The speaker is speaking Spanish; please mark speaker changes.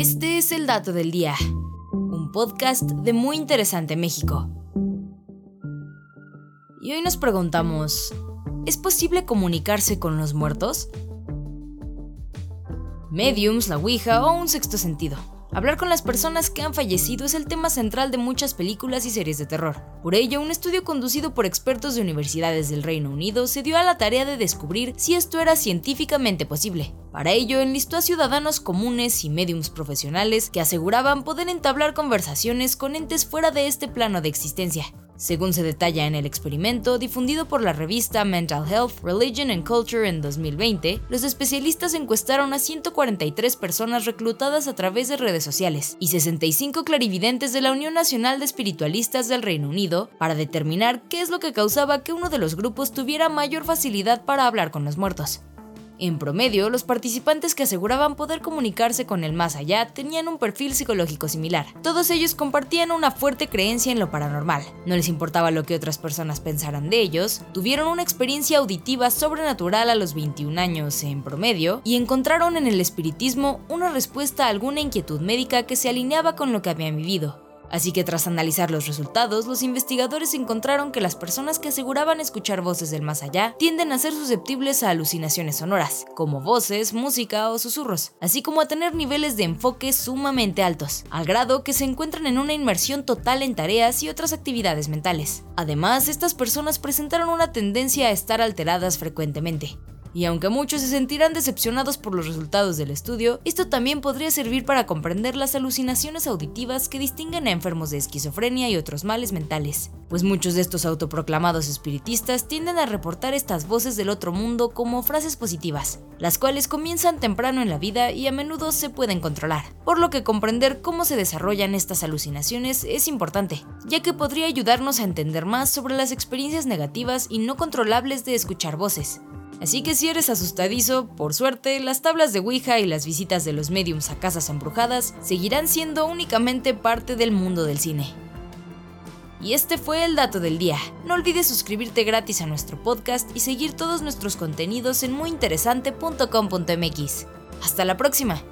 Speaker 1: Este es el dato del día, un podcast de Muy Interesante México. Y hoy nos preguntamos, ¿es posible comunicarse con los muertos? Mediums, la Ouija o un sexto sentido. Hablar con las personas que han fallecido es el tema central de muchas películas y series de terror. Por ello, un estudio conducido por expertos de universidades del Reino Unido se dio a la tarea de descubrir si esto era científicamente posible. Para ello, enlistó a ciudadanos comunes y mediums profesionales que aseguraban poder entablar conversaciones con entes fuera de este plano de existencia. Según se detalla en el experimento difundido por la revista Mental Health, Religion and Culture en 2020, los especialistas encuestaron a 143 personas reclutadas a través de redes sociales y 65 clarividentes de la Unión Nacional de Espiritualistas del Reino Unido para determinar qué es lo que causaba que uno de los grupos tuviera mayor facilidad para hablar con los muertos. En promedio, los participantes que aseguraban poder comunicarse con el más allá tenían un perfil psicológico similar. Todos ellos compartían una fuerte creencia en lo paranormal. No les importaba lo que otras personas pensaran de ellos, tuvieron una experiencia auditiva sobrenatural a los 21 años en promedio y encontraron en el espiritismo una respuesta a alguna inquietud médica que se alineaba con lo que habían vivido. Así que tras analizar los resultados, los investigadores encontraron que las personas que aseguraban escuchar voces del más allá tienden a ser susceptibles a alucinaciones sonoras, como voces, música o susurros, así como a tener niveles de enfoque sumamente altos, al grado que se encuentran en una inmersión total en tareas y otras actividades mentales. Además, estas personas presentaron una tendencia a estar alteradas frecuentemente, y aunque muchos se sentirán decepcionados por los resultados del estudio, esto también podría servir para comprender las alucinaciones auditivas que distinguen a enfermos de esquizofrenia y otros males mentales, pues muchos de estos autoproclamados espiritistas tienden a reportar estas voces del otro mundo como frases positivas, las cuales comienzan temprano en la vida y a menudo se pueden controlar, por lo que comprender cómo se desarrollan estas alucinaciones es importante, ya que podría ayudarnos a entender más sobre las experiencias negativas y no controlables de escuchar voces, Así que si eres asustadizo, por suerte, las tablas de Ouija y las visitas de los mediums a casas embrujadas seguirán siendo únicamente parte del mundo del cine. Y este fue el dato del día. No olvides suscribirte gratis a nuestro podcast y seguir todos nuestros contenidos en muyinteresante.com.mx. Hasta la próxima.